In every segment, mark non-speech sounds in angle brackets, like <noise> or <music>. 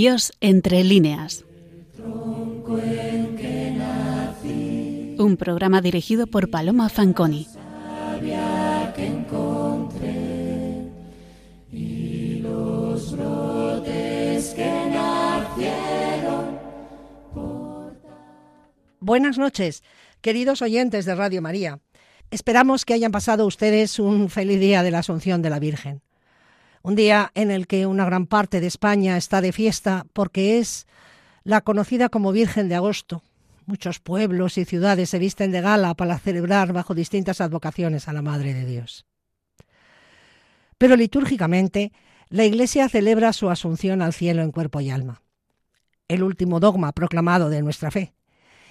Dios entre líneas. Un programa dirigido por Paloma Fanconi. Buenas noches, queridos oyentes de Radio María. Esperamos que hayan pasado ustedes un feliz día de la Asunción de la Virgen. Un día en el que una gran parte de España está de fiesta porque es la conocida como Virgen de Agosto. Muchos pueblos y ciudades se visten de gala para celebrar bajo distintas advocaciones a la Madre de Dios. Pero litúrgicamente, la Iglesia celebra su asunción al cielo en cuerpo y alma, el último dogma proclamado de nuestra fe.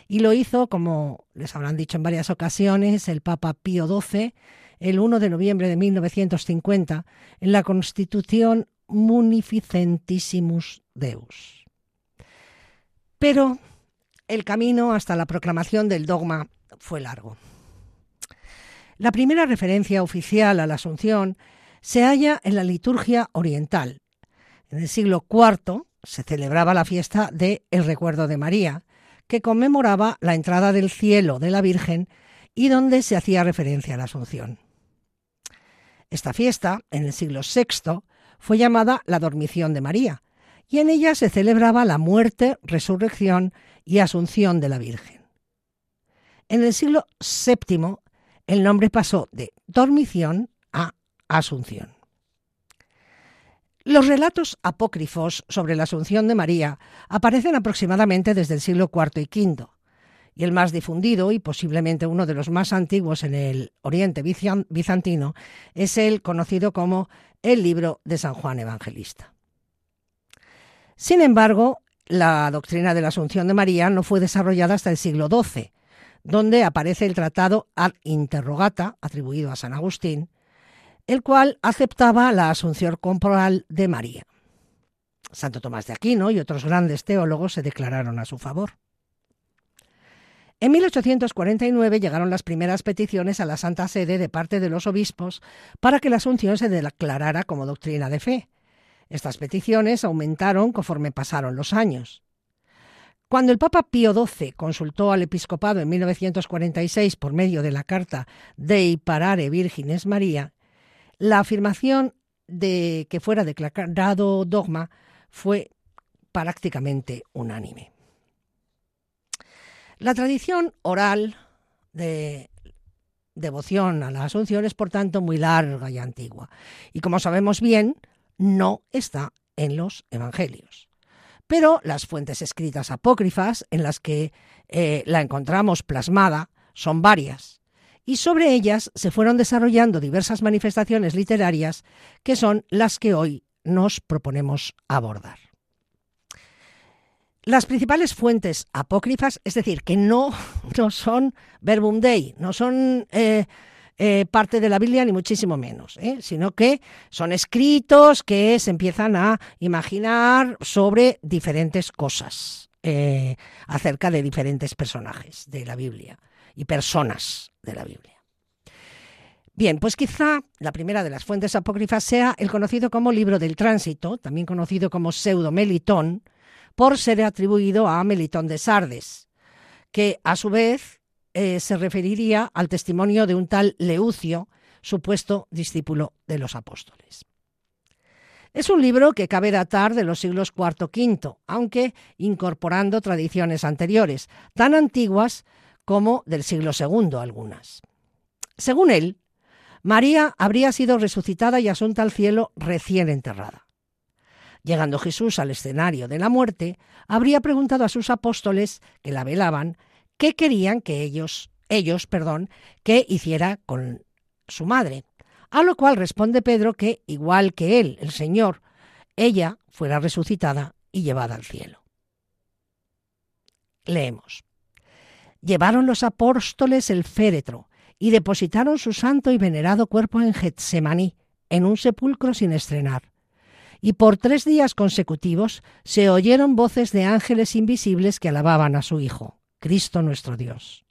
Y lo hizo, como les habrán dicho en varias ocasiones, el Papa Pío XII el 1 de noviembre de 1950 en la Constitución Munificentissimus Deus. Pero el camino hasta la proclamación del dogma fue largo. La primera referencia oficial a la Asunción se halla en la liturgia oriental. En el siglo IV se celebraba la fiesta de El Recuerdo de María, que conmemoraba la entrada del cielo de la Virgen y donde se hacía referencia a la Asunción. Esta fiesta, en el siglo VI, fue llamada la Dormición de María, y en ella se celebraba la muerte, resurrección y asunción de la Virgen. En el siglo VII, el nombre pasó de dormición a asunción. Los relatos apócrifos sobre la asunción de María aparecen aproximadamente desde el siglo IV y V, y el más difundido y posiblemente uno de los más antiguos en el Oriente bizantino es el conocido como el libro de San Juan Evangelista. Sin embargo, la doctrina de la Asunción de María no fue desarrollada hasta el siglo XII, donde aparece el tratado Ad Interrogata, atribuido a San Agustín, el cual aceptaba la asunción corporal de María. Santo Tomás de Aquino y otros grandes teólogos se declararon a su favor. En 1849 llegaron las primeras peticiones a la Santa Sede de parte de los obispos para que la Asunción se declarara como doctrina de fe. Estas peticiones aumentaron conforme pasaron los años. Cuando el Papa Pío XII consultó al episcopado en 1946 por medio de la carta Dei Parare Virgines María, la afirmación de que fuera declarado dogma fue prácticamente unánime. La tradición oral de devoción a la Asunción es, por tanto, muy larga y antigua. Y como sabemos bien, no está en los Evangelios. Pero las fuentes escritas apócrifas en las que eh, la encontramos plasmada son varias. Y sobre ellas se fueron desarrollando diversas manifestaciones literarias que son las que hoy nos proponemos abordar. Las principales fuentes apócrifas, es decir, que no, no son verbum dei, no son eh, eh, parte de la Biblia ni muchísimo menos, ¿eh? sino que son escritos que se empiezan a imaginar sobre diferentes cosas, acerca de diferentes personajes de la Biblia y personas de la Biblia. Bien, pues quizá la primera de las fuentes apócrifas sea el conocido como libro del tránsito, también conocido como pseudo melitón, por ser atribuido a Melitón de Sardes, que a su vez eh, se referiría al testimonio de un tal Leucio, supuesto discípulo de los apóstoles. Es un libro que cabe datar de los siglos IV-V, aunque incorporando tradiciones anteriores, tan antiguas como del siglo II algunas. Según él, María habría sido resucitada y asunta al cielo recién enterrada. Llegando Jesús al escenario de la muerte, habría preguntado a sus apóstoles que la velaban qué querían que ellos, ellos, perdón, que hiciera con su madre. A lo cual responde Pedro que, igual que él, el Señor, ella fuera resucitada y llevada al cielo. Leemos. Llevaron los apóstoles el féretro y depositaron su santo y venerado cuerpo en Getsemaní, en un sepulcro sin estrenar y por tres días consecutivos se oyeron voces de ángeles invisibles que alababan a su Hijo, Cristo nuestro Dios.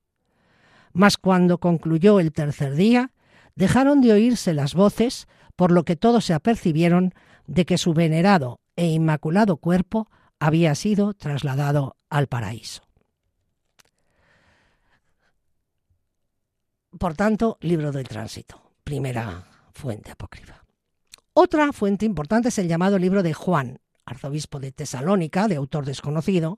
Mas cuando concluyó el tercer día, dejaron de oírse las voces, por lo que todos se apercibieron de que su venerado e inmaculado cuerpo había sido trasladado al paraíso. Por tanto, libro del tránsito, primera fuente apócrifa. Otra fuente importante es el llamado libro de Juan, arzobispo de Tesalónica, de autor desconocido.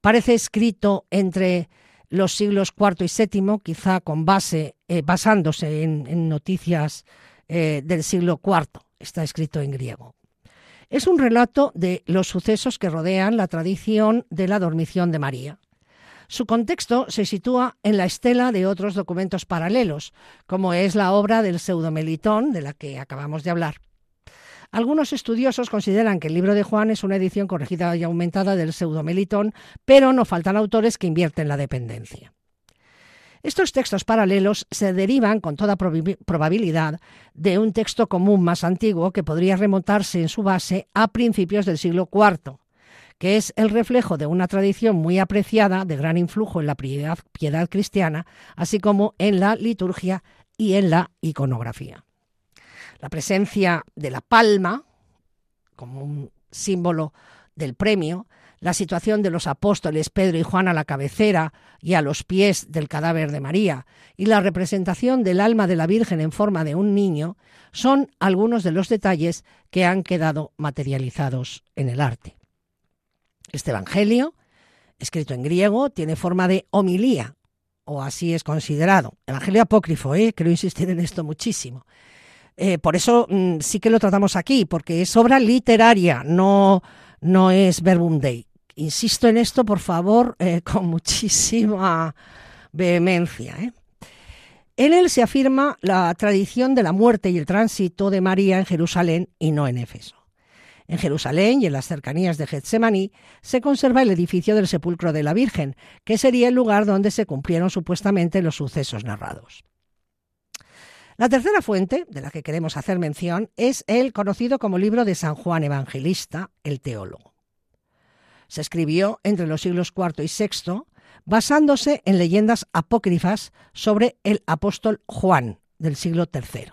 Parece escrito entre los siglos IV y VII, quizá con base, eh, basándose en, noticias eh, del siglo IV. Está escrito en griego. Es un relato de los sucesos que rodean la tradición de la dormición de María. Su contexto se sitúa en la estela de otros documentos paralelos, como es la obra del pseudomelitón, de la que acabamos de hablar. Algunos estudiosos consideran que el libro de Juan es una edición corregida y aumentada del pseudomelitón, pero no faltan autores que invierten la dependencia. Estos textos paralelos se derivan con toda probabilidad de un texto común más antiguo que podría remontarse en su base a principios del siglo IV, que es el reflejo de una tradición muy apreciada de gran influjo en la piedad, piedad cristiana, así como en la liturgia y en la iconografía. La presencia de la palma, como un símbolo del premio, la situación de los apóstoles Pedro y Juan a la cabecera y a los pies del cadáver de María, y la representación del alma de la Virgen en forma de un niño, son algunos de los detalles que han quedado materializados en el arte. Este Evangelio, escrito en griego, tiene forma de homilía, o así es considerado. Evangelio apócrifo, ¿eh? quiero insistir en esto muchísimo. Eh, por eso mm, sí que lo tratamos aquí, porque es obra literaria, no, no es verbum dei. Insisto en esto, por favor, eh, <laughs> con muchísima vehemencia. ¿eh? En él se afirma la tradición de la muerte y el tránsito de María en Jerusalén y no en Éfeso. En Jerusalén y en las cercanías de Getsemaní se conserva el edificio del sepulcro de la Virgen, que sería el lugar donde se cumplieron supuestamente los sucesos narrados. La tercera fuente, de la que queremos hacer mención, es el conocido como libro de San Juan Evangelista, el teólogo. Se escribió entre los siglos IV y VI, basándose en leyendas apócrifas sobre el apóstol Juan del siglo III.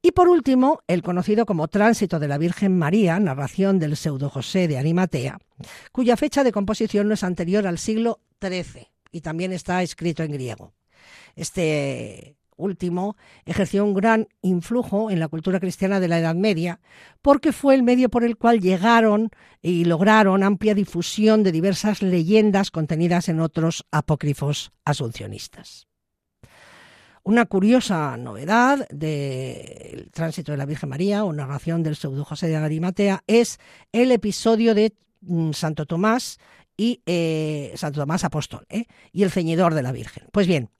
Y por último, el conocido como Tránsito de la Virgen María, narración del pseudo José de Arimatea, cuya fecha de composición no es anterior al siglo XIII y también está escrito en griego. Este último ejerció un gran influjo en la cultura cristiana de la Edad Media, porque fue el medio por el cual llegaron y lograron amplia difusión de diversas leyendas contenidas en otros apócrifos asuncionistas. Una curiosa novedad del tránsito de la Virgen María o narración del pseudo José de Arimatea es el episodio de mm, Santo Tomás y eh, Santo Tomás Apóstol ¿eh? y el ceñidor de la Virgen. Pues bien,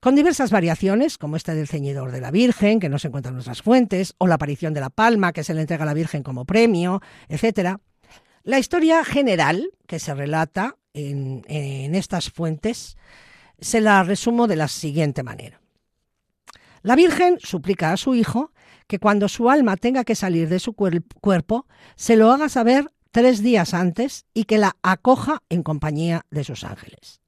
con diversas variaciones, como esta del ceñidor de la Virgen, que no se encuentra en nuestras fuentes, o la aparición de la palma, que se le entrega a la Virgen como premio, etc. La historia general que se relata en, en estas fuentes se la resumo de la siguiente manera. La Virgen suplica a su hijo que cuando su alma tenga que salir de su cuerpo, se lo haga saber tres días antes y que la acoja en compañía de sus ángeles.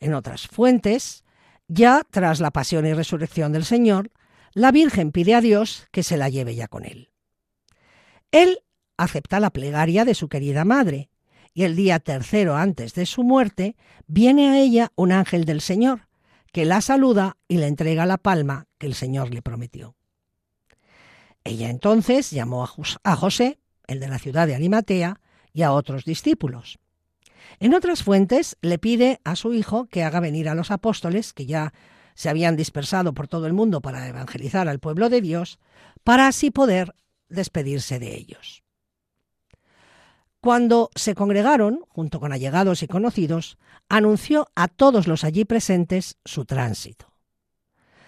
En otras fuentes, ya tras la pasión y resurrección del Señor, la Virgen pide a Dios que se la lleve ya con él. Él acepta la plegaria de su querida madre, y el día tercero antes de su muerte viene a ella un ángel del Señor, que la saluda y le entrega la palma que el Señor le prometió. Ella entonces llamó a José, el de la ciudad de Arimatea, y a otros discípulos. En otras fuentes le pide a su hijo que haga venir a los apóstoles, que ya se habían dispersado por todo el mundo para evangelizar al pueblo de Dios, para así poder despedirse de ellos. Cuando se congregaron, junto con allegados y conocidos, anunció a todos los allí presentes su tránsito.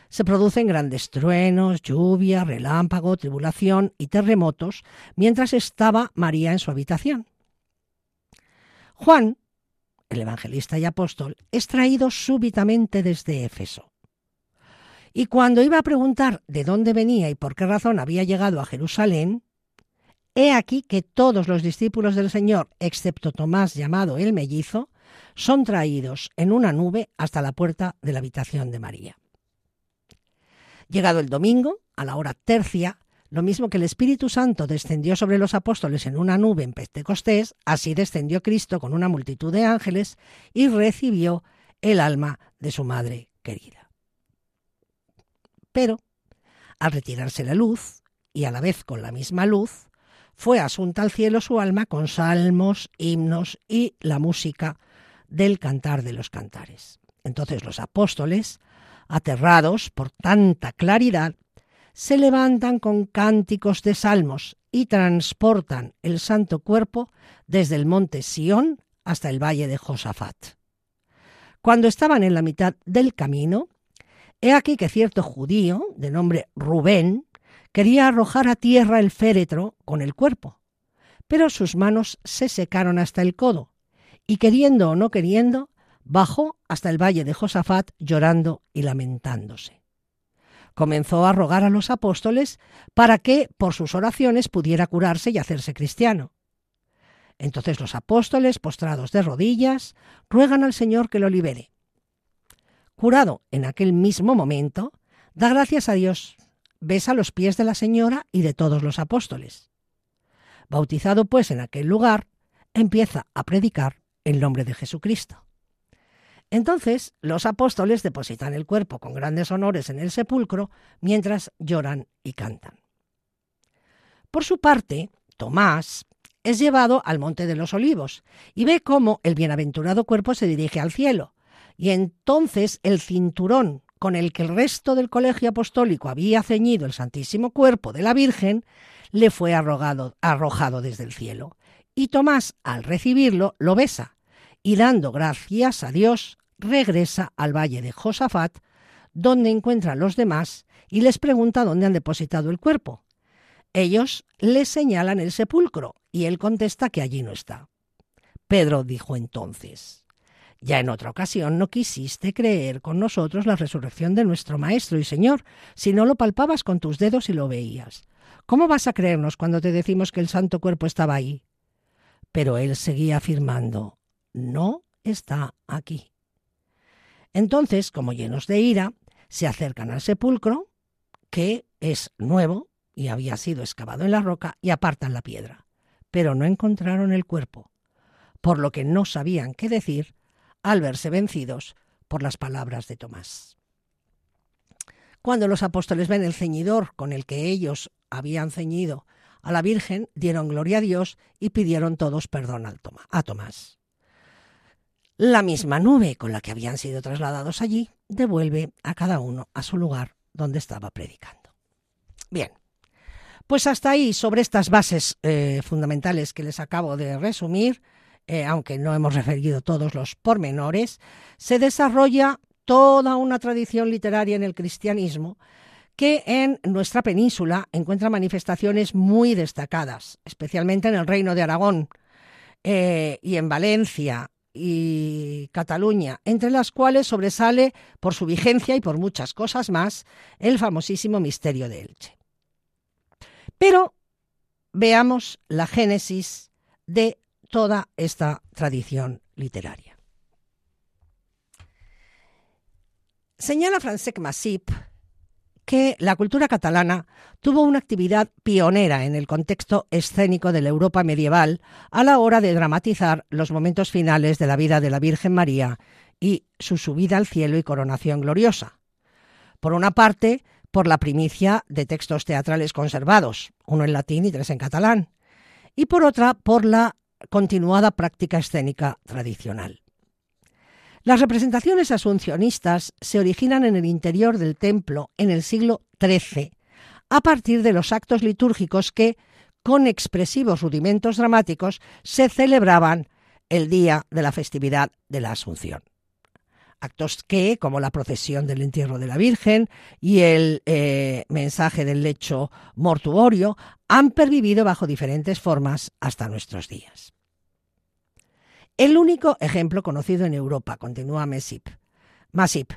Se producen grandes truenos, lluvia, relámpago, tribulación y terremotos mientras estaba María en su habitación. Juan, el evangelista y apóstol, es traído súbitamente desde Éfeso. Y cuando iba a preguntar de dónde venía y por qué razón había llegado a Jerusalén, he aquí que todos los discípulos del Señor, excepto Tomás llamado el mellizo, son traídos en una nube hasta la puerta de la habitación de María. Llegado el domingo, a la hora tercia, Lo mismo que el Espíritu Santo descendió sobre los apóstoles en una nube en Pentecostés, así descendió Cristo con una multitud de ángeles y recibió el alma de su madre querida. Pero, al retirarse la luz, y a la vez con la misma luz, fue asunta al cielo su alma con salmos, himnos y la música del cantar de los cantares. Entonces los apóstoles, aterrados por tanta claridad, se levantan con cánticos de salmos y transportan el santo cuerpo desde el monte Sión hasta el valle de Josafat. Cuando estaban en la mitad del camino, he aquí que cierto judío, de nombre Rubén, quería arrojar a tierra el féretro con el cuerpo, pero sus manos se secaron hasta el codo, y queriendo o no queriendo, bajó hasta el valle de Josafat llorando y lamentándose comenzó a rogar a los apóstoles para que por sus oraciones pudiera curarse y hacerse cristiano. Entonces los apóstoles, postrados de rodillas, ruegan al Señor que lo libere. Curado en aquel mismo momento, da gracias a Dios, besa los pies de la Señora y de todos los apóstoles. Bautizado pues en aquel lugar, empieza a predicar el nombre de Jesucristo. Entonces los apóstoles depositan el cuerpo con grandes honores en el sepulcro mientras lloran y cantan. Por su parte, Tomás es llevado al Monte de los Olivos y ve cómo el bienaventurado cuerpo se dirige al cielo. Y entonces el cinturón con el que el resto del colegio apostólico había ceñido el Santísimo Cuerpo de la Virgen le fue arrojado, arrojado desde el cielo. Y Tomás, al recibirlo, lo besa y dando gracias a Dios, regresa al valle de Josafat, donde encuentra a los demás y les pregunta dónde han depositado el cuerpo. Ellos le señalan el sepulcro y él contesta que allí no está. Pedro dijo entonces, ya en otra ocasión no quisiste creer con nosotros la resurrección de nuestro Maestro y Señor, si no lo palpabas con tus dedos y lo veías. ¿Cómo vas a creernos cuando te decimos que el santo cuerpo estaba ahí? Pero él seguía afirmando, no está aquí. Entonces, como llenos de ira, se acercan al sepulcro, que es nuevo y había sido excavado en la roca, y apartan la piedra. Pero no encontraron el cuerpo, por lo que no sabían qué decir al verse vencidos por las palabras de Tomás. Cuando los apóstoles ven el ceñidor con el que ellos habían ceñido a la Virgen, dieron gloria a Dios y pidieron todos perdón a Tomás. La misma nube con la que habían sido trasladados allí devuelve a cada uno a su lugar donde estaba predicando. Bien, pues hasta ahí sobre estas bases eh, fundamentales que les acabo de resumir, eh, aunque no hemos referido todos los pormenores, se desarrolla toda una tradición literaria en el cristianismo que en nuestra península encuentra manifestaciones muy destacadas, especialmente en el Reino de Aragón eh, y en Valencia, y Cataluña, entre las cuales sobresale por su vigencia y por muchas cosas más el famosísimo misterio de Elche. Pero veamos la génesis de toda esta tradición literaria. Señala Francesc Massip que la cultura catalana tuvo una actividad pionera en el contexto escénico de la Europa medieval a la hora de dramatizar los momentos finales de la vida de la Virgen María y su subida al cielo y coronación gloriosa. Por una parte, por la primicia de textos teatrales conservados, uno en latín y tres en catalán, y por otra, por la continuada práctica escénica tradicional. Las representaciones asuncionistas se originan en el interior del templo en el siglo XIII, a partir de los actos litúrgicos que, con expresivos rudimentos dramáticos, se celebraban el día de la festividad de la Asunción. Actos que, como la procesión del entierro de la Virgen y el eh, mensaje del lecho mortuorio, han pervivido bajo diferentes formas hasta nuestros días. El único ejemplo conocido en Europa, continúa Masip,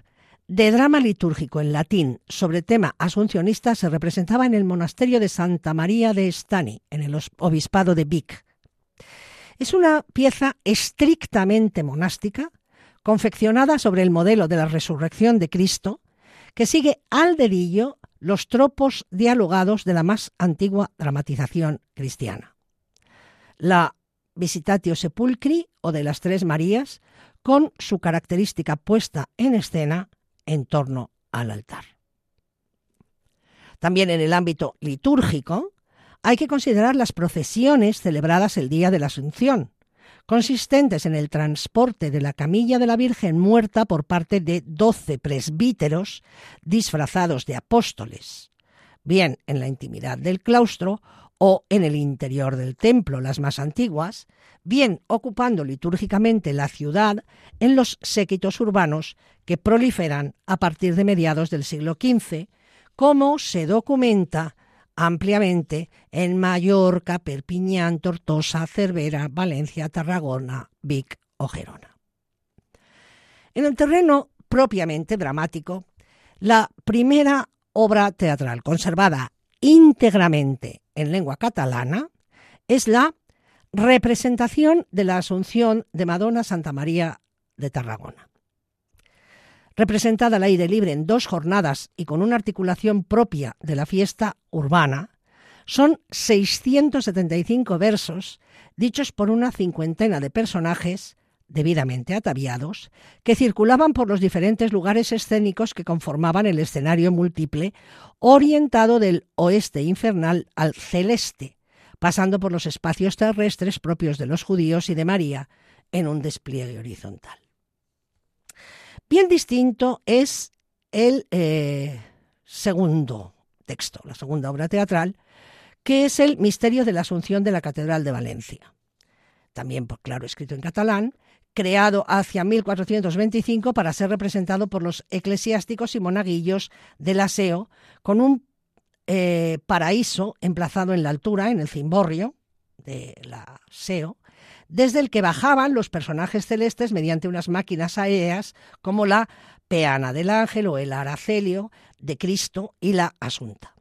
de drama litúrgico en latín sobre tema asuncionista se representaba en el monasterio de Santa María de Estani, en el obispado de Vic. Es una pieza estrictamente monástica, confeccionada sobre el modelo de la resurrección de Cristo, que sigue al dedillo los tropos dialogados de la más antigua dramatización cristiana. La Visitatio Sepulcri o de las Tres Marías, con su característica puesta en escena en torno al altar. También en el ámbito litúrgico hay que considerar las procesiones celebradas el día de la Asunción, consistentes en el transporte de la camilla de la Virgen muerta por parte de doce presbíteros disfrazados de apóstoles, bien en la intimidad del claustro o en el interior del templo, las más antiguas, bien ocupando litúrgicamente la ciudad en los séquitos urbanos que proliferan a partir de mediados del siglo XV, como se documenta ampliamente en Mallorca, Perpiñán, Tortosa, Cervera, Valencia, Tarragona, Vic o Gerona. En el terreno propiamente dramático, la primera obra teatral conservada íntegramente en lengua catalana es la representación de la Asunción de Madonna Santa María de Tarragona. Representada al aire libre en dos jornadas y con una articulación propia de la fiesta urbana, son 675 versos dichos por una cincuentena de personajes debidamente ataviados, que circulaban por los diferentes lugares escénicos que conformaban el escenario múltiple, orientado del oeste infernal al celeste, pasando por los espacios terrestres propios de los judíos y de María, en un despliegue horizontal. Bien distinto es el eh, segundo texto, la segunda obra teatral, que es el Misterio de la Asunción de la Catedral de Valencia. También, claro, escrito en catalán, creado hacia 1425 para ser representado por los eclesiásticos y monaguillos del aseo, con un eh, paraíso emplazado en la altura, en el cimborrio de la SEO, desde el que bajaban los personajes celestes mediante unas máquinas aéreas como la peana del ángel o el aracelio de Cristo y la asunta.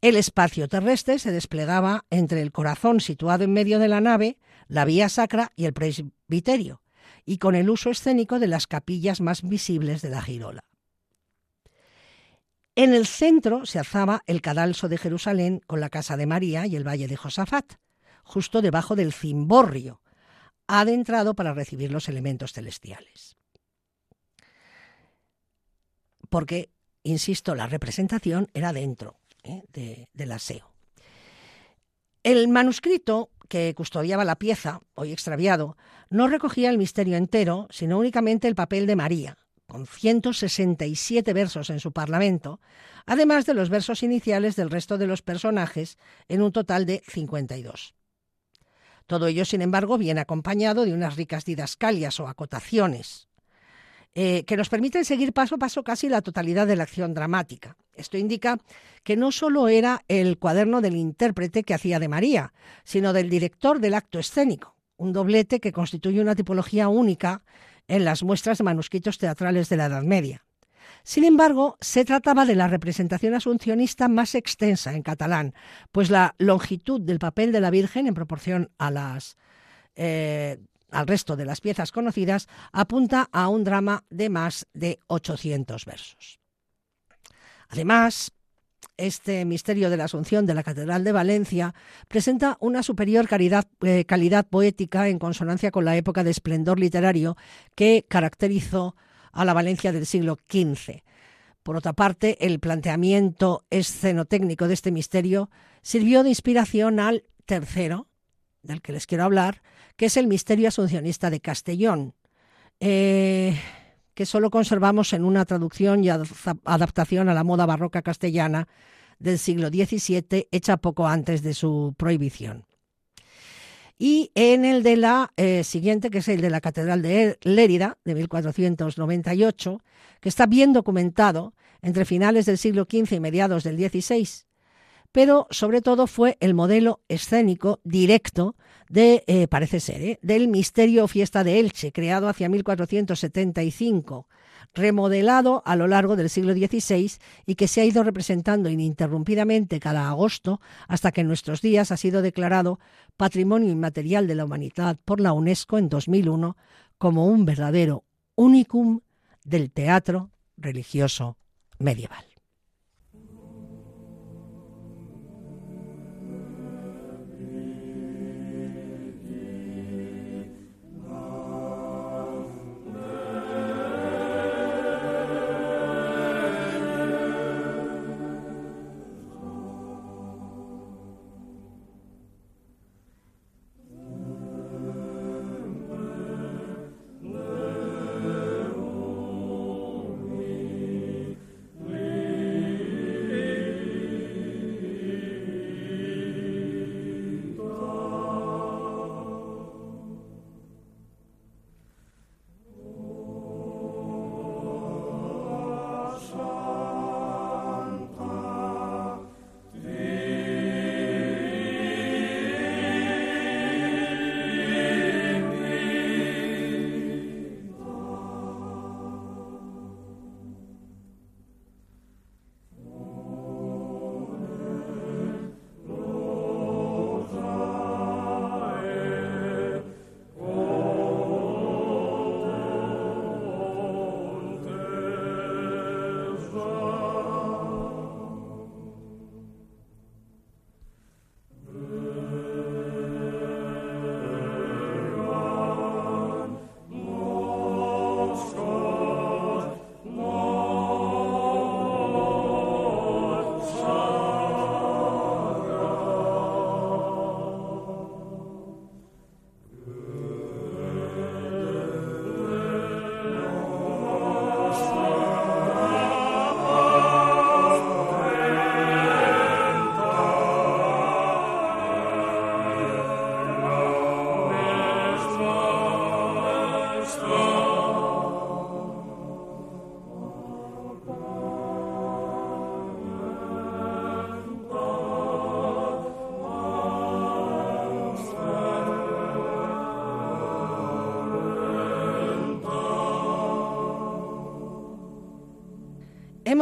El espacio terrestre se desplegaba entre el corazón situado en medio de la nave, la vía sacra y el presbiterio, y con el uso escénico de las capillas más visibles de la girola. En el centro se alzaba el cadalso de Jerusalén con la casa de María y el valle de Josafat, justo debajo del cimborrio, adentrado para recibir los elementos celestiales. Porque, insisto, la representación era dentro ¿eh? del aseo. El manuscrito que custodiaba la pieza, hoy extraviado, no recogía el misterio entero, sino únicamente el papel de María, con 167 versos en su parlamento, además de los versos iniciales del resto de los personajes, en un total de 52. Todo ello, sin embargo, viene acompañado de unas ricas didascalias o acotaciones, eh, que nos permiten seguir paso a paso casi la totalidad de la acción dramática. Esto indica que no solo era el cuaderno del intérprete que hacía de María, sino del director del acto escénico, un doblete que constituye una tipología única en las muestras de manuscritos teatrales de la Edad Media. Sin embargo, se trataba de la representación asuncionista más extensa en catalán, pues la longitud del papel de la Virgen en proporción a las, eh, al resto de las piezas conocidas apunta a un drama de más de 800 versos. Además, este misterio de la Asunción de la Catedral de Valencia presenta una superior eh, calidad poética en consonancia con la época de esplendor literario que caracterizó a la Valencia del siglo XV. Por otra parte, el planteamiento escenotécnico de este misterio sirvió de inspiración al tercero, del que les quiero hablar, que es el misterio asuncionista de Castellón, eh, que solo conservamos en una traducción y adaptación a la moda barroca castellana del siglo XVII, hecha poco antes de su prohibición. Y en el de la eh, siguiente, que es el de la Catedral de Lérida, de 1498, que está bien documentado entre finales del siglo XV y mediados del XVI, pero sobre todo fue el modelo escénico directo de, eh, parece ser, eh, del misterio fiesta de Elche, creado hacia 1475 remodelado a lo largo del siglo XVI y que se ha ido representando ininterrumpidamente cada agosto hasta que en nuestros días ha sido declarado Patrimonio Inmaterial de la Humanidad por la UNESCO en 2001 como un verdadero unicum del teatro religioso medieval.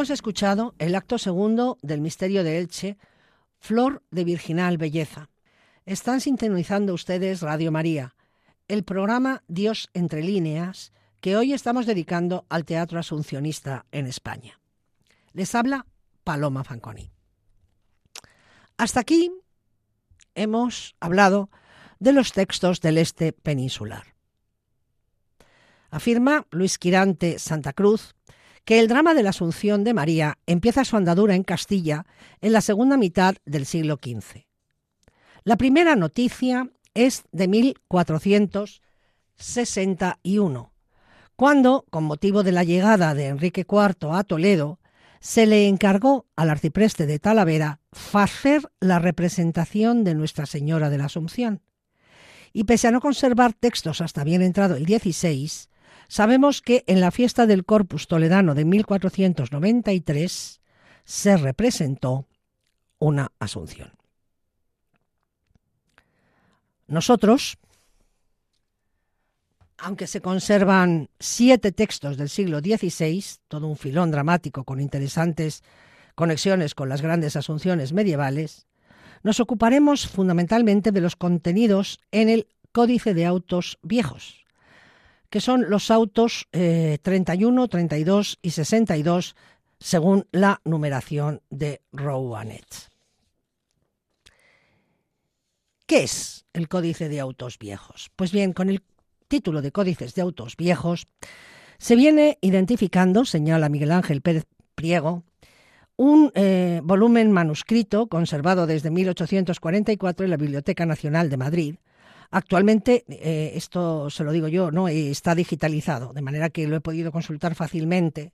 Hemos escuchado el acto segundo del Misterio de Elche, Flor de Virginal Belleza. Están sintonizando ustedes Radio María, el programa Dios entre líneas que hoy estamos dedicando al teatro asuncionista en España. Les habla Paloma Fanconi. Hasta aquí hemos hablado de los textos del este peninsular. Afirma Luis Quirante Santa Cruz que el drama de la Asunción de María empieza su andadura en Castilla en la segunda mitad del siglo XV. La primera noticia es de 1461, cuando, con motivo de la llegada de Enrique IV a Toledo, se le encargó al arcipreste de Talavera hacer la representación de Nuestra Señora de la Asunción. Y pese a no conservar textos hasta bien entrado el 16, sabemos que en la fiesta del Corpus Toledano de 1493 se representó una Asunción. Nosotros, aunque se conservan siete textos del siglo XVI, todo un filón dramático con interesantes conexiones con las grandes asunciones medievales, nos ocuparemos fundamentalmente de los contenidos en el Códice de Autos Viejos, que son los autos 31, eh, 32 y 62 según la numeración de Rouanet. ¿Qué es el Códice de Autos Viejos? Pues bien, con el título de Códices de Autos Viejos se viene identificando, señala Miguel Ángel Pérez Priego, un eh, volumen manuscrito conservado desde 1844 en la Biblioteca Nacional de Madrid. Actualmente, eh, esto se lo digo yo, no está digitalizado, de manera que lo he podido consultar fácilmente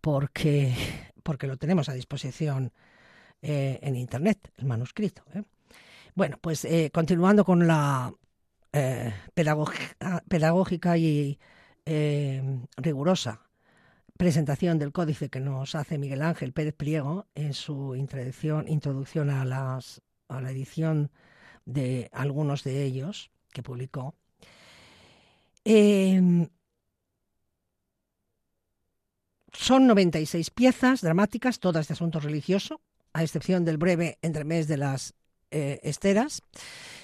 porque, porque lo tenemos a disposición eh, en Internet, el manuscrito. Bueno, pues eh, continuando con la eh, pedagógica y eh, rigurosa presentación del códice que nos hace Miguel Ángel Pérez Pliego en su introducción, introducción a, las, a la edición de algunos de ellos que publicó. Em, son 96 piezas dramáticas, todas de asunto religioso, a excepción del breve entremés de las eh, esteras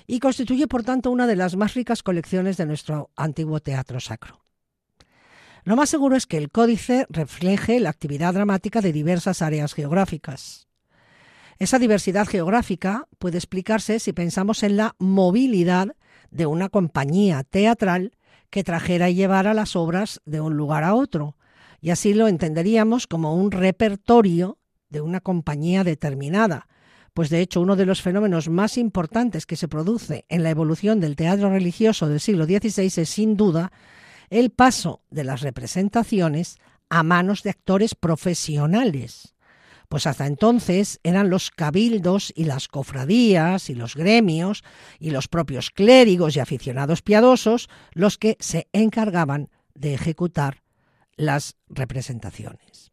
y constituye, por tanto, una de las más ricas colecciones de nuestro antiguo teatro sacro. Lo más seguro es que el códice refleje la actividad dramática de diversas áreas geográficas. Esa diversidad geográfica puede explicarse si pensamos en la movilidad de una compañía teatral que trajera y llevara las obras de un lugar a otro, y así lo entenderíamos como un repertorio de una compañía determinada, pues de hecho uno de los fenómenos más importantes que se produce en la evolución del teatro religioso del siglo XVI es sin duda el paso de las representaciones a manos de actores profesionales. Pues hasta entonces eran los cabildos y las cofradías y los gremios y los propios clérigos y aficionados piadosos los que se encargaban de ejecutar las representaciones.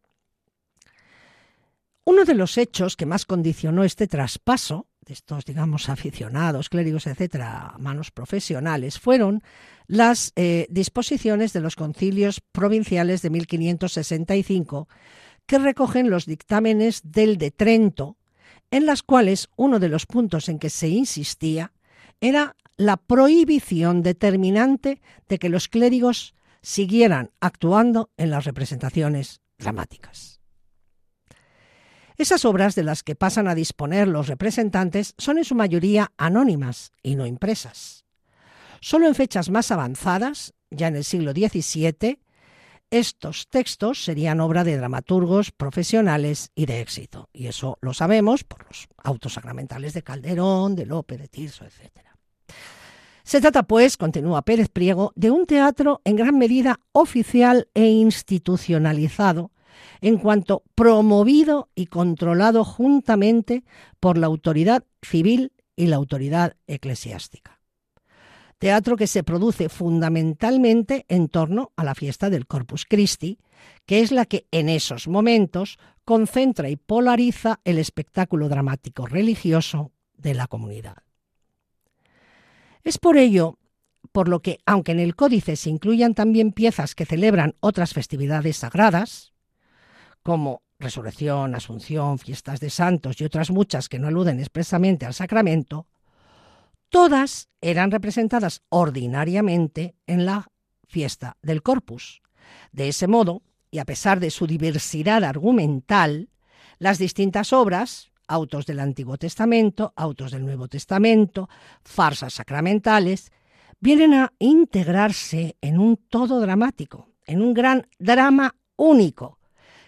Uno de los hechos que más condicionó este traspaso de estos, digamos, aficionados, clérigos, etcétera, a manos profesionales, fueron las eh, disposiciones de los concilios provinciales de 1565, que recogen los dictámenes del de Trento, en las cuales uno de los puntos en que se insistía era la prohibición determinante de que los clérigos siguieran actuando en las representaciones dramáticas. Esas obras de las que pasan a disponer los representantes son en su mayoría anónimas y no impresas. Solo en fechas más avanzadas, ya en el siglo XVII, estos textos serían obra de dramaturgos profesionales y de éxito. Y eso lo sabemos por los autos sacramentales de Calderón, de Lope, de Tirso, etc. Se trata, pues, continúa Pérez Priego, de un teatro en gran medida oficial e institucionalizado, en cuanto promovido y controlado juntamente por la autoridad civil y la autoridad eclesiástica. Teatro que se produce fundamentalmente en torno a la fiesta del Corpus Christi, que es la que en esos momentos concentra y polariza el espectáculo dramático religioso de la comunidad. Es por ello por lo que, aunque en el códice se incluyan también piezas que celebran otras festividades sagradas, como resurrección, asunción, fiestas de santos y otras muchas que no aluden expresamente al sacramento, todas eran representadas ordinariamente en la fiesta del Corpus. De ese modo, y a pesar de su diversidad argumental, las distintas obras, autos del Antiguo Testamento, autos del Nuevo Testamento, farsas sacramentales, vienen a integrarse en un todo dramático, en un gran drama único,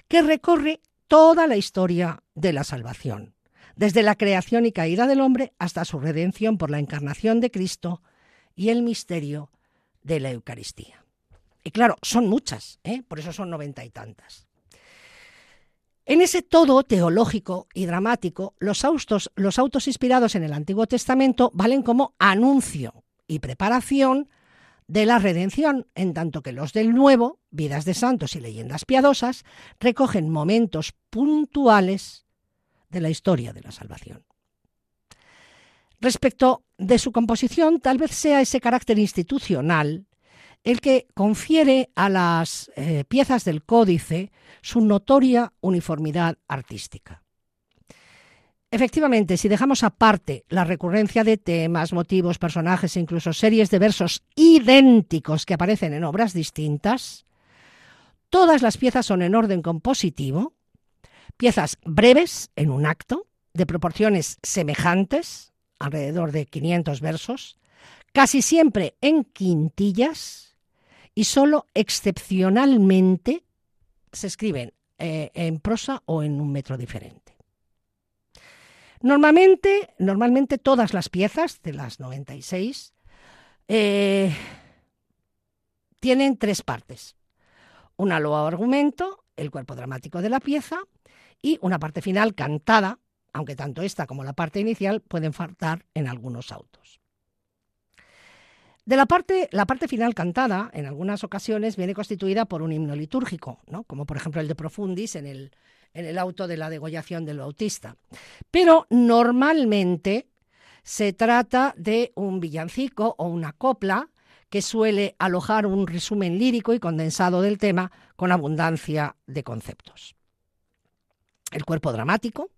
que recorre toda la historia de la salvación, desde la creación y caída del hombre hasta su redención por la encarnación de Cristo y el misterio de la Eucaristía. Y claro, son muchas, ¿eh? por eso son noventa y tantas. En ese todo teológico y dramático, los autos, los autos inspirados en el Antiguo Testamento valen como anuncio y preparación de la redención, en tanto que los del Nuevo, vidas de santos y leyendas piadosas, recogen momentos puntuales de la historia de la salvación. Respecto de su composición, tal vez sea ese carácter institucional el que confiere a las eh, piezas del códice su notoria uniformidad artística. Efectivamente, si dejamos aparte la recurrencia de temas, motivos, personajes e incluso series de versos idénticos que aparecen en obras distintas, todas las piezas son en orden compositivo, piezas breves en un acto, de proporciones semejantes, alrededor de 500 versos, casi siempre en quintillas y solo excepcionalmente se escriben eh, en prosa o en un metro diferente. Normalmente, normalmente todas las piezas de las 96 eh, tienen tres partes. Una loa argumento, el cuerpo dramático de la pieza y una parte final cantada, aunque tanto esta como la parte inicial pueden faltar en algunos autos. De la parte, la parte final cantada, en algunas ocasiones, viene constituida por un himno litúrgico, como por ejemplo el de Profundis en el, en el auto de la degollación del bautista. Pero normalmente se trata de un villancico o una copla que suele alojar un resumen lírico y condensado del tema con abundancia de conceptos. El cuerpo dramático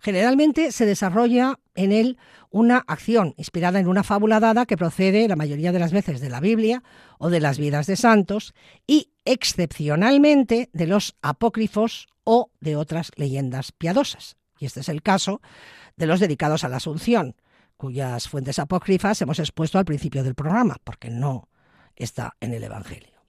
generalmente se desarrolla en él una acción inspirada en una fábula dada que procede la mayoría de las veces de la Biblia o de las vidas de santos y excepcionalmente de los apócrifos o de otras leyendas piadosas. Y este es el caso de los dedicados a la Asunción, cuyas fuentes apócrifas hemos expuesto al principio del programa, porque no está en el Evangelio.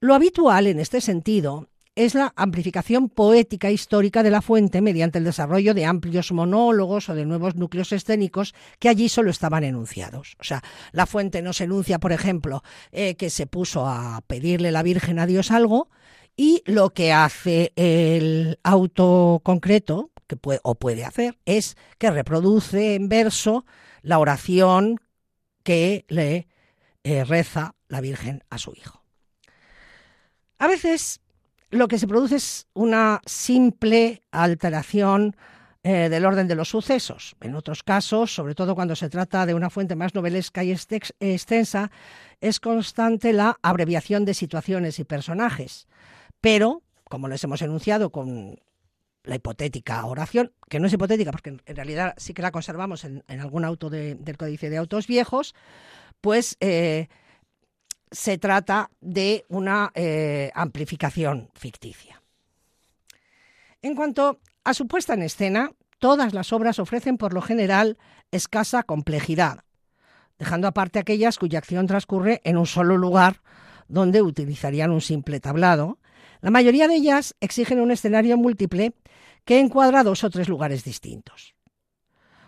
Lo habitual en este sentido es la amplificación poética histórica de la fuente mediante el desarrollo de amplios monólogos o de nuevos núcleos escénicos que allí solo estaban enunciados. O sea, la fuente nos enuncia, por ejemplo, eh, que se puso a pedirle la Virgen a Dios algo y lo que hace el auto concreto, que puede, o puede hacer, es que reproduce en verso la oración que le eh, reza la Virgen a su hijo. A veces lo que se produce es una simple alteración eh, del orden de los sucesos. En otros casos, sobre todo cuando se trata de una fuente más novelesca y extensa, es constante la abreviación de situaciones y personajes. Pero, como les hemos enunciado con la hipotética oración, que no es hipotética porque en realidad sí que la conservamos en, algún auto del Códice de Autos Viejos, pues eh, se trata de una eh, amplificación ficticia. En cuanto a su puesta en escena, todas las obras ofrecen por lo general escasa complejidad, dejando aparte aquellas cuya acción transcurre en un solo lugar donde utilizarían un simple tablado, la mayoría de ellas exigen un escenario múltiple que encuadra dos o tres lugares distintos.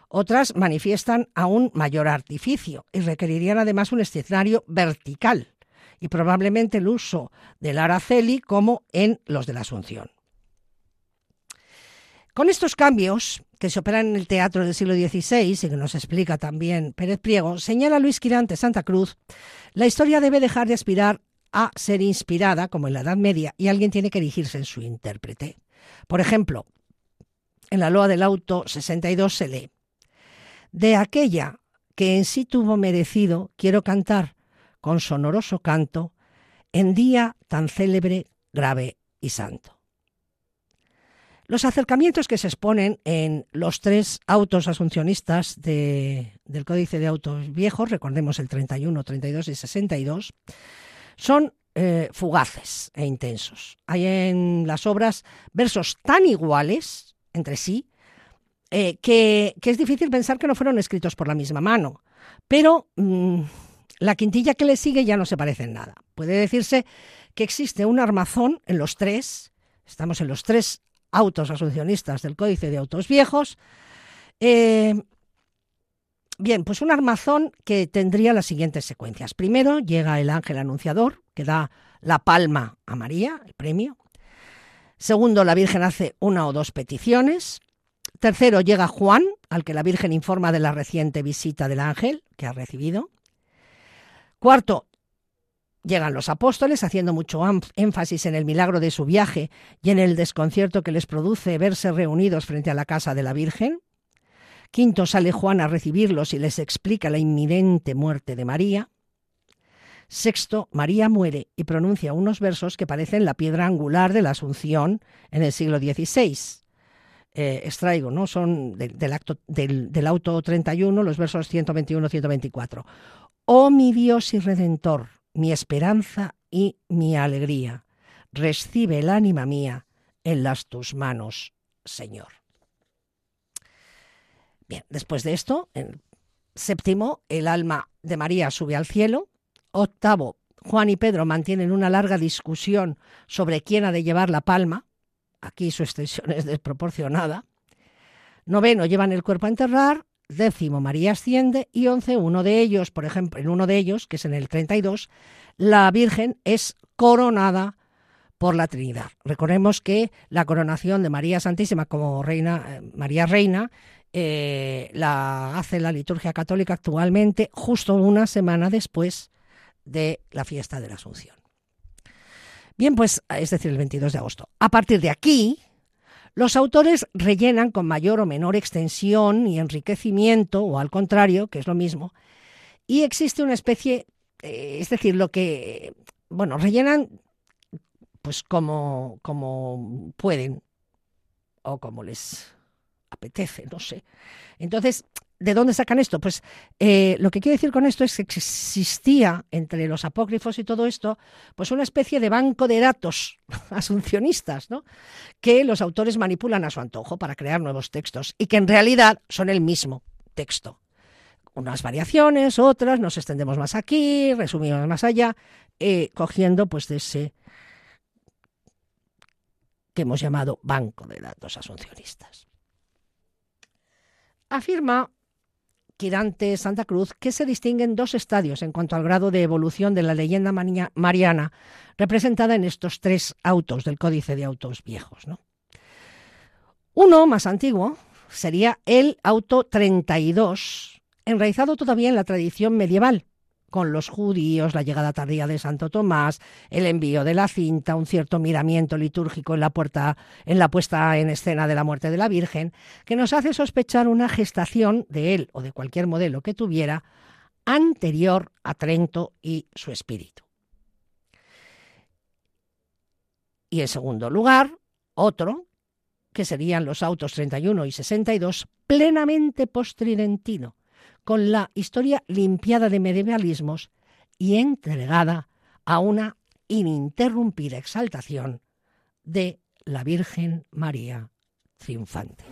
Otras manifiestan aún mayor artificio y requerirían además un escenario vertical y probablemente el uso del araceli como en los de la Asunción. Con estos cambios que se operan en el teatro del siglo XVI y que nos explica también Pérez Priego, señala Luis Quirante Santa Cruz, la historia debe dejar de aspirar a ser inspirada, como en la Edad Media, y alguien tiene que erigirse en su intérprete. Por ejemplo, en la Loa del Auto 62 se lee, De aquella que en sí tuvo merecido, quiero cantar con sonoroso canto, en día tan célebre, grave y santo. Los acercamientos que se exponen en los tres autos asuncionistas del Códice de Autos Viejos, recordemos el 31, 32 y 62, son eh, fugaces e intensos. Hay en las obras versos tan iguales entre sí eh, que, es difícil pensar que no fueron escritos por la misma mano. Pero mm, la quintilla que le sigue ya no se parece en nada. Puede decirse que existe un armazón en los tres, estamos en los tres autos asuncionistas del Códice de Autos Viejos. Eh, bien, pues un armazón que tendría las siguientes secuencias. Primero llega el ángel anunciador, que da la palma a María, el premio. Segundo, la Virgen hace una o dos peticiones. Tercero, llega Juan, al que la Virgen informa de la reciente visita del ángel que ha recibido. Cuarto, Llegan los apóstoles haciendo mucho énfasis en el milagro de su viaje y en el desconcierto que les produce verse reunidos frente a la casa de la Virgen. Quinto, sale Juan a recibirlos y les explica la inminente muerte de María. Sexto, María muere y pronuncia unos versos que parecen la piedra angular de la Asunción en el siglo XVI. Eh, extraigo, ¿no? Son del, acto, del, del auto 31, los versos 121-124. Oh mi Dios y Redentor, mi esperanza y mi alegría. Recibe el ánima mía en las tus manos, Señor. Bien, después de esto, en séptimo, el alma de María sube al cielo. Octavo, Juan y Pedro mantienen una larga discusión sobre quién ha de llevar la palma. Aquí su extensión <laughs> es desproporcionada. Noveno, llevan el cuerpo a enterrar décimo María asciende y once uno de ellos, por ejemplo, en uno de ellos, que es en el 32, la Virgen es coronada por la Trinidad. Recordemos que la coronación de María Santísima como reina, eh, María Reina, eh, la hace la liturgia católica actualmente justo una semana después de la fiesta de la Asunción. Bien, pues es decir, el 22 de agosto. A partir de aquí, los autores rellenan con mayor o menor extensión y enriquecimiento, o al contrario, que es lo mismo, y existe una especie, eh, es decir, lo que, bueno, rellenan pues como, como pueden o como les apetece, no sé. Entonces, ¿De dónde sacan esto? Pues eh, lo que quiero decir con esto es que existía entre los apócrifos y todo esto, pues una especie de banco de datos <laughs> asuncionistas, ¿no? Que los autores manipulan a su antojo para crear nuevos textos y que en realidad son el mismo texto. Unas variaciones, otras, nos extendemos más aquí, resumimos más allá, eh, cogiendo pues de ese que hemos llamado banco de datos asuncionistas. Afirma Quirante Santa Cruz que se distinguen dos estadios en cuanto al grado de evolución de la leyenda mariana representada en estos tres autos del Códice de Autos Viejos. ¿no? Uno más antiguo sería el auto 32, enraizado todavía en la tradición medieval, con los judíos, la llegada tardía de Santo Tomás, el envío de la cinta, un cierto miramiento litúrgico en la, puerta, en la puesta en escena de la muerte de la Virgen, que nos hace sospechar una gestación de él o de cualquier modelo que tuviera anterior a Trento y su espíritu. Y en segundo lugar, otro, que serían los autos 31 y 62, plenamente postridentino, con la historia limpiada de medievalismos y entregada a una ininterrumpida exaltación de la Virgen María triunfante.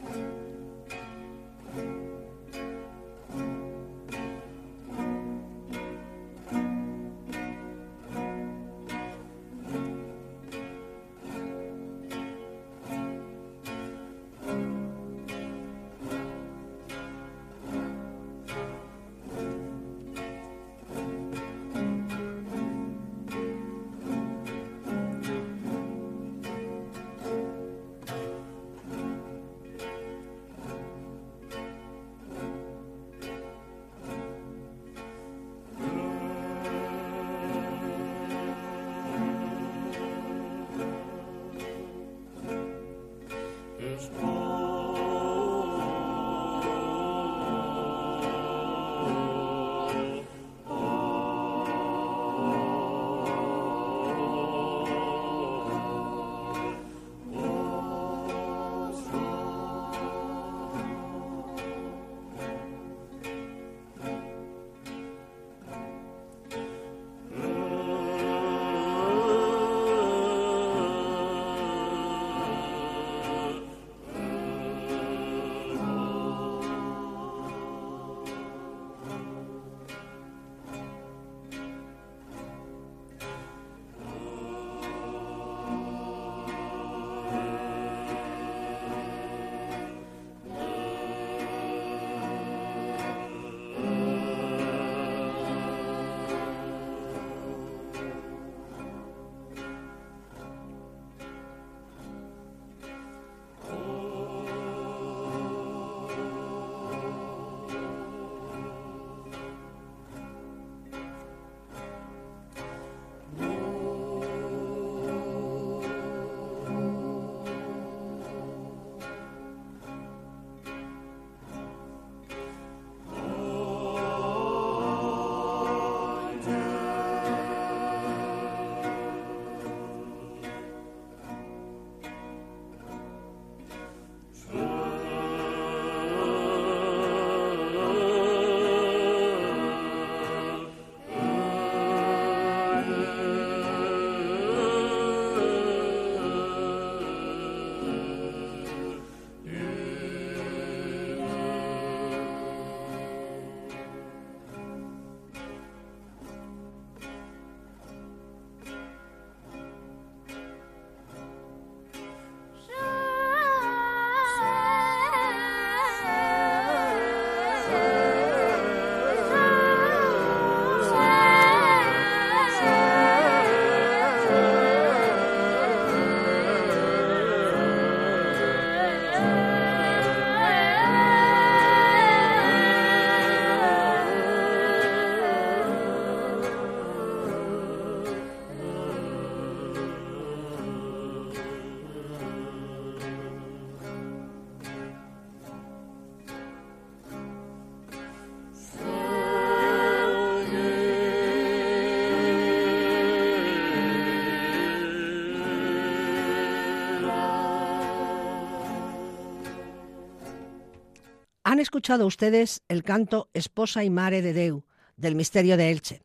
Han escuchado ustedes el canto Esposa y Mare de Deu del Misterio de Elche.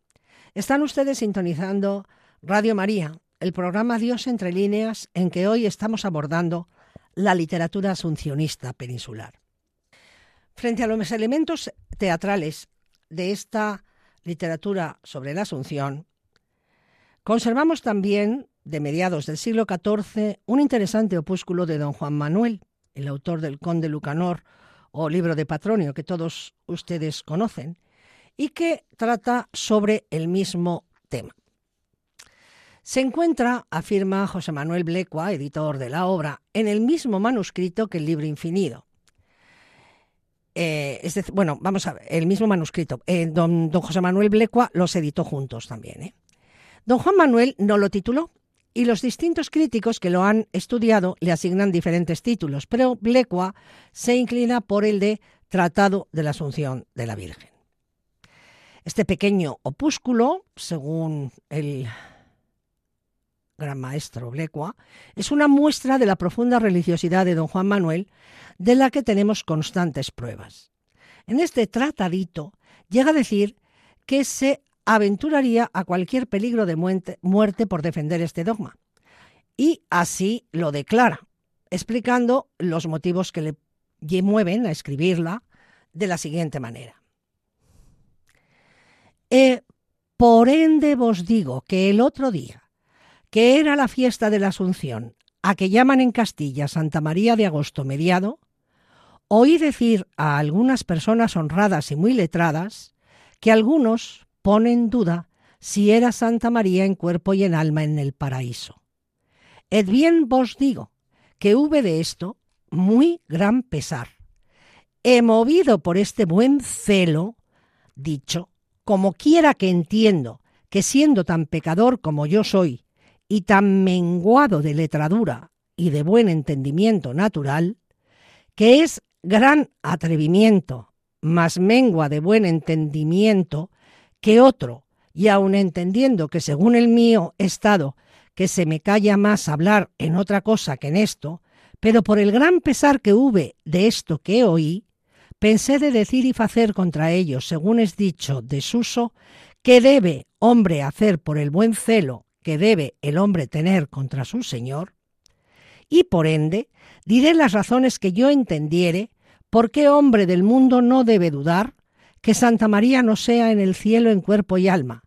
Están ustedes sintonizando Radio María, el programa Dios entre líneas en que hoy estamos abordando la literatura asuncionista peninsular. Frente a los elementos teatrales de esta literatura sobre la Asunción, conservamos también, de mediados del siglo XIV, un interesante opúsculo de don Juan Manuel, el autor del Conde Lucanor o libro de Patronio que todos ustedes conocen, y que trata sobre el mismo tema. Se encuentra, afirma José Manuel Blecua, editor de la obra, en el mismo manuscrito que el libro Infinido. Eh, es decir, bueno, vamos a ver, el mismo manuscrito. Eh, don, José Manuel Blecua los editó juntos también. ¿eh? Don Juan Manuel no lo tituló y los distintos críticos que lo han estudiado le asignan diferentes títulos, pero Blecua se inclina por el de Tratado de la Asunción de la Virgen. Este pequeño opúsculo, según el gran maestro Blecua, es una muestra de la profunda religiosidad de don Juan Manuel, de la que tenemos constantes pruebas. En este tratadito llega a decir que se aventuraría a cualquier peligro de muerte por defender este dogma. Y así lo declara, explicando los motivos que le mueven a escribirla de la siguiente manera. E por ende vos digo que el otro día, que era la fiesta de la Asunción, a que llaman en Castilla Santa María de Agosto mediado, oí decir a algunas personas honradas y muy letradas que algunos, pone en duda si era Santa María en cuerpo y en alma en el paraíso. Ed bien vos digo que hube de esto muy gran pesar. He movido por este buen celo, dicho, como quiera que entiendo que siendo tan pecador como yo soy, y tan menguado de letradura y de buen entendimiento natural, que es gran atrevimiento, más mengua de buen entendimiento, que otro, y aun entendiendo que según el mío estado, que se me calla más hablar en otra cosa que en esto, pero por el gran pesar que hube de esto que oí, pensé de decir y hacer contra ellos, según es dicho, desuso, que debe hombre hacer por el buen celo que debe el hombre tener contra su Señor, y por ende diré las razones que yo entendiere por qué hombre del mundo no debe dudar que Santa María no sea en el cielo en cuerpo y alma,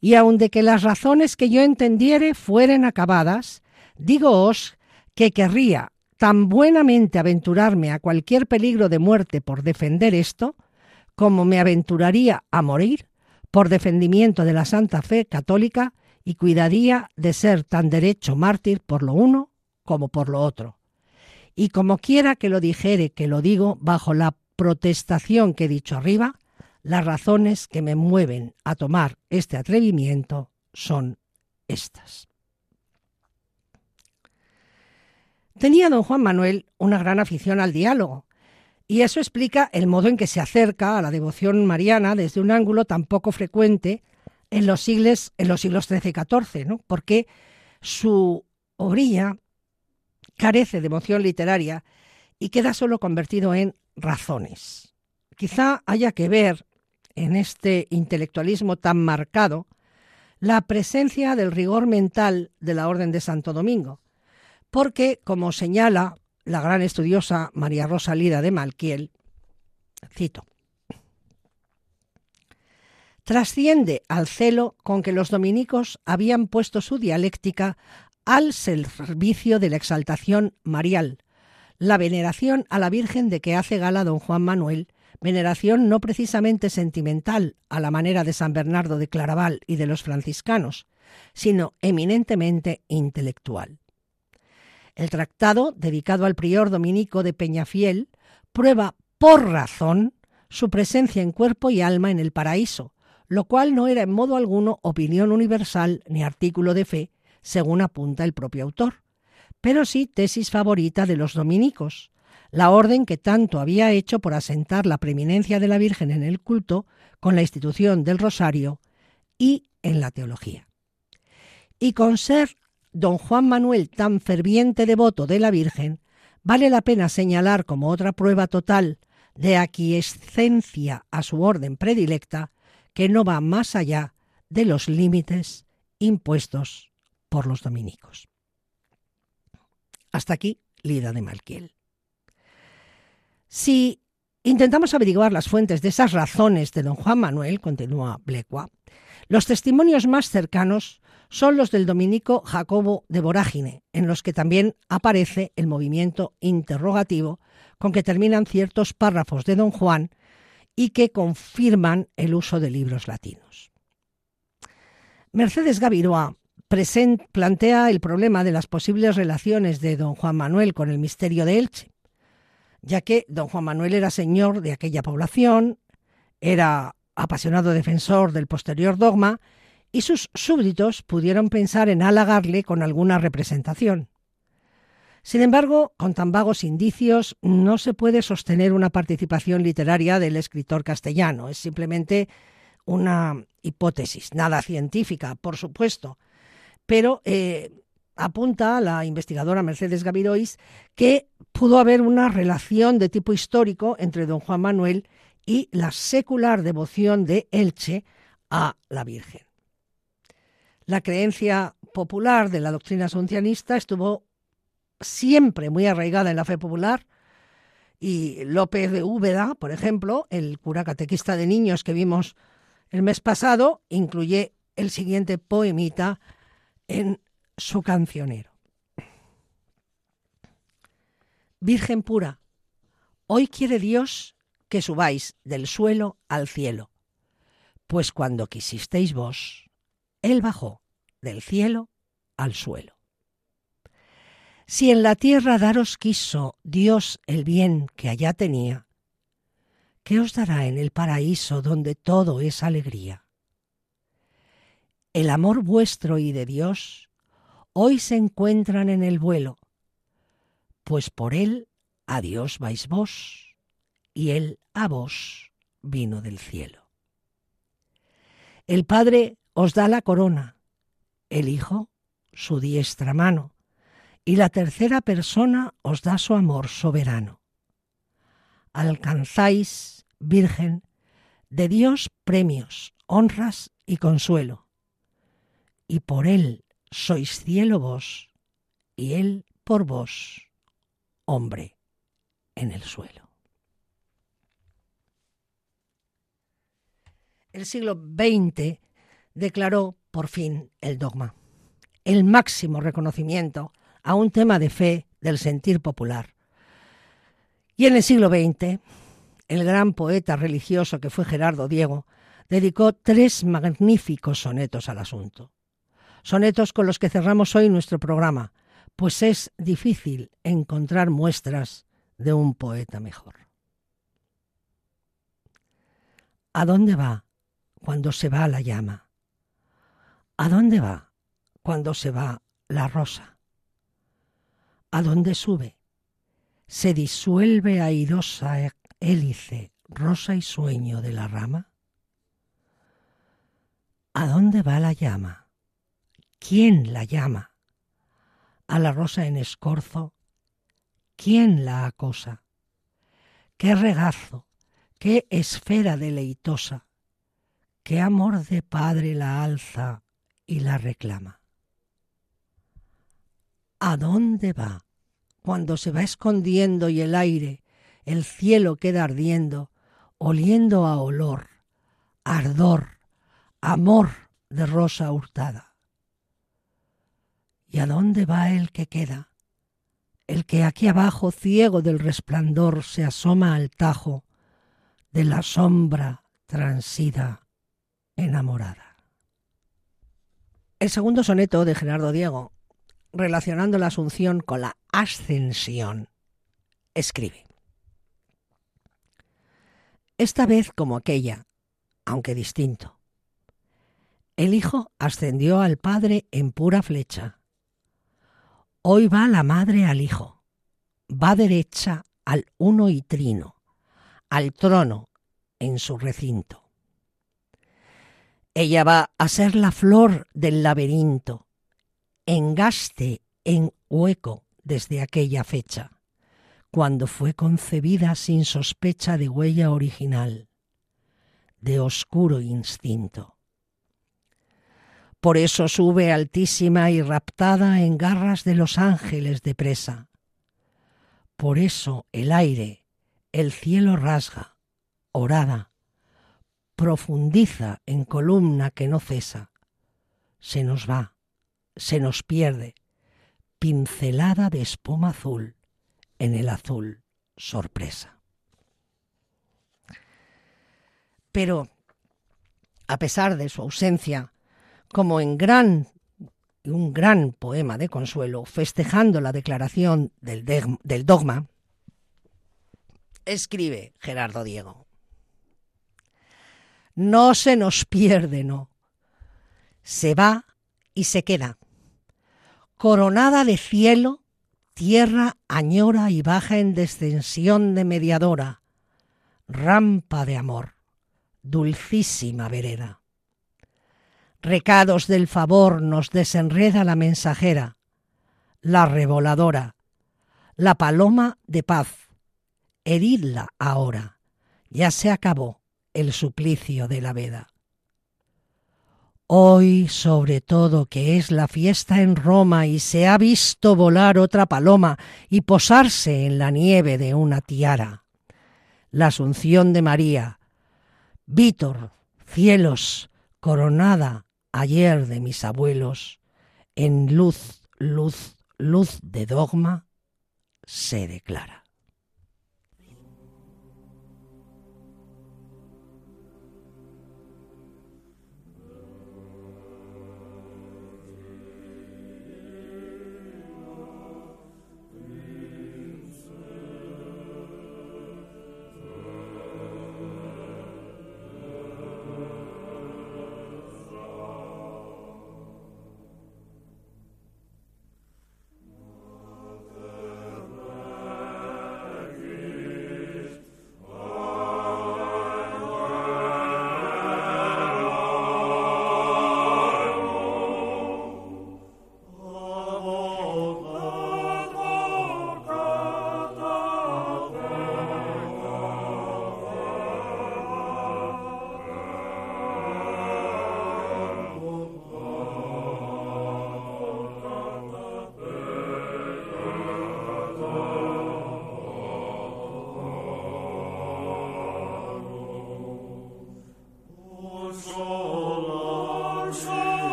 y aun de que las razones que yo entendiere fueren acabadas, digoos que querría tan buenamente aventurarme a cualquier peligro de muerte por defender esto, como me aventuraría a morir por defendimiento de la Santa Fe católica y cuidaría de ser tan derecho mártir por lo uno como por lo otro. Y como quiera que lo dijere, que lo digo bajo la protestación que he dicho arriba, las razones que me mueven a tomar este atrevimiento son estas. Tenía don Juan Manuel una gran afición al diálogo, y eso explica el modo en que se acerca a la devoción mariana desde un ángulo tan poco frecuente en los siglos, en los siglos XIII y XIV, ¿no? porque su orilla carece de emoción literaria y queda solo convertido en razones. Quizá haya que ver en este intelectualismo tan marcado la presencia del rigor mental de la Orden de Santo Domingo, porque, como señala la gran estudiosa María Rosa Lida de Malquiel, cito, trasciende al celo con que los dominicos habían puesto su dialéctica al servicio de la exaltación marial, la veneración a la Virgen de que hace gala don Juan Manuel veneración no precisamente sentimental a la manera de San Bernardo de Claraval y de los franciscanos, sino eminentemente intelectual. El tratado, dedicado al prior dominico de Peñafiel, prueba por razón su presencia en cuerpo y alma en el paraíso, lo cual no era en modo alguno opinión universal ni artículo de fe, según apunta el propio autor, pero sí tesis favorita de los dominicos, la orden que tanto había hecho por asentar la preeminencia de la Virgen en el culto con la institución del rosario y en la teología. Y con ser don Juan Manuel tan ferviente devoto de la Virgen, vale la pena señalar como otra prueba total de aquiescencia a su orden predilecta que no va más allá de los límites impuestos por los dominicos. Hasta aquí Lida de Malquiel. Si intentamos averiguar las fuentes de esas razones de don Juan Manuel, continúa Blecua, los testimonios más cercanos son los del dominico Jacobo de Vorágine, en los que también aparece el movimiento interrogativo con que terminan ciertos párrafos de don Juan y que confirman el uso de libros latinos. Mercedes Gaviroa plantea el problema de las posibles relaciones de don Juan Manuel con el misterio de Elche, ya que don Juan Manuel era señor de aquella población, era apasionado defensor del posterior dogma, y sus súbditos pudieron pensar en halagarle con alguna representación. Sin embargo, con tan vagos indicios no se puede sostener una participación literaria del escritor castellano. Es simplemente una hipótesis, nada científica, por supuesto, pero eh, apunta la investigadora Mercedes Gavirois que pudo haber una relación de tipo histórico entre don Juan Manuel y la secular devoción de Elche a la Virgen. La creencia popular de la doctrina asuncionista estuvo siempre muy arraigada en la fe popular y López de Úbeda, por ejemplo, el cura catequista de niños que vimos el mes pasado, incluye el siguiente poemita en su cancionero. Virgen pura, hoy quiere Dios que subáis del suelo al cielo, pues cuando quisisteis vos, Él bajó del cielo al suelo. Si en la tierra daros quiso Dios el bien que allá tenía, ¿qué os dará en el paraíso donde todo es alegría? El amor vuestro y de Dios hoy se encuentran en el vuelo, pues por él a Dios vais vos, y él a vos vino del cielo. El Padre os da la corona, el Hijo su diestra mano, y la tercera persona os da su amor soberano. Alcanzáis, Virgen, de Dios premios, honras y consuelo, y por él sois cielo vos, y él por vos, hombre en el suelo. El siglo XX declaró por fin el dogma, el máximo reconocimiento a un tema de fe del sentir popular. Y en el siglo XX, el gran poeta religioso que fue Gerardo Diego dedicó tres magníficos sonetos al asunto. Sonetos con los que cerramos hoy nuestro programa, pues es difícil encontrar muestras de un poeta mejor. ¿A dónde va cuando se va la llama? ¿A dónde va cuando se va la rosa? ¿A dónde sube? ¿Se disuelve airosa hélice, rosa y sueño de la rama? ¿A dónde va la llama? ¿Quién la llama? A la rosa en escorzo, ¿quién la acosa? ¿Qué regazo, qué esfera deleitosa, qué amor de padre la alza y la reclama? ¿A dónde va? Cuando se va escondiendo y el aire, el cielo queda ardiendo, oliendo a olor, ardor, amor de rosa hurtada. ¿Y a dónde va el que queda? El que aquí abajo, ciego del resplandor, se asoma al tajo de la sombra transida, enamorada. El segundo soneto de Gerardo Diego relacionando la asunción con la ascensión, escribe. Esta vez como aquella, aunque distinto. El Hijo ascendió al Padre en pura flecha. Hoy va la Madre al Hijo, va derecha al uno y trino, al trono en su recinto. Ella va a ser la flor del laberinto, engaste en hueco desde aquella fecha, cuando fue concebida sin sospecha de huella original, de oscuro instinto. Por eso sube altísima y raptada en garras de los ángeles de presa. Por eso el aire, el cielo rasga, orada, profundiza en columna que no cesa. Se nos va, se nos pierde, pincelada de espuma azul en el azul sorpresa. Pero, a pesar de su ausencia, como en gran un gran poema de consuelo, festejando la declaración del, del dogma, escribe Gerardo Diego. No se nos pierde, no. Se va y se queda. Coronada de cielo, tierra añora y baja en descensión de mediadora, rampa de amor, dulcísima vereda. Recados del favor nos desenreda la mensajera, la revoladora, la paloma de paz. Heridla ahora, ya se acabó el suplicio de la veda. Hoy, sobre todo, que es la fiesta en Roma y se ha visto volar otra paloma y posarse en la nieve de una tiara. La Asunción de María, Vítor, cielos, coronada ayer de mis abuelos, en luz, luz, luz de dogma, se declara.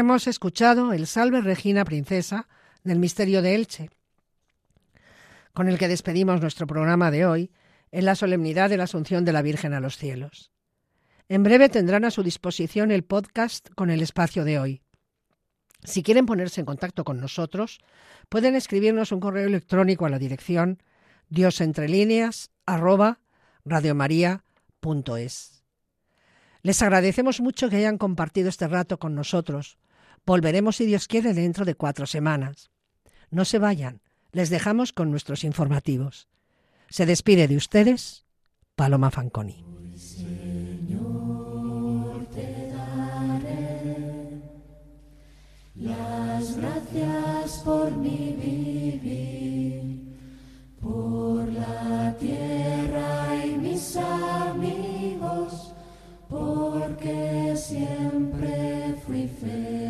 Hemos escuchado el Salve Regina Princesa del Misterio de Elche, con el que despedimos nuestro programa de hoy en la solemnidad de la Asunción de la Virgen a los cielos. En breve tendrán a su disposición el podcast con el espacio de hoy. Si quieren ponerse en contacto con nosotros, pueden escribirnos un correo electrónico a la dirección diosentrelíneas@radiomaria.es. Les agradecemos mucho que hayan compartido este rato con nosotros. Volveremos, si Dios quiere, dentro de cuatro semanas. No se vayan, les dejamos con nuestros informativos. Se despide de ustedes Paloma Fanconi. las gracias por mi vivir, por la tierra y mis amigos, porque siempre fui feliz.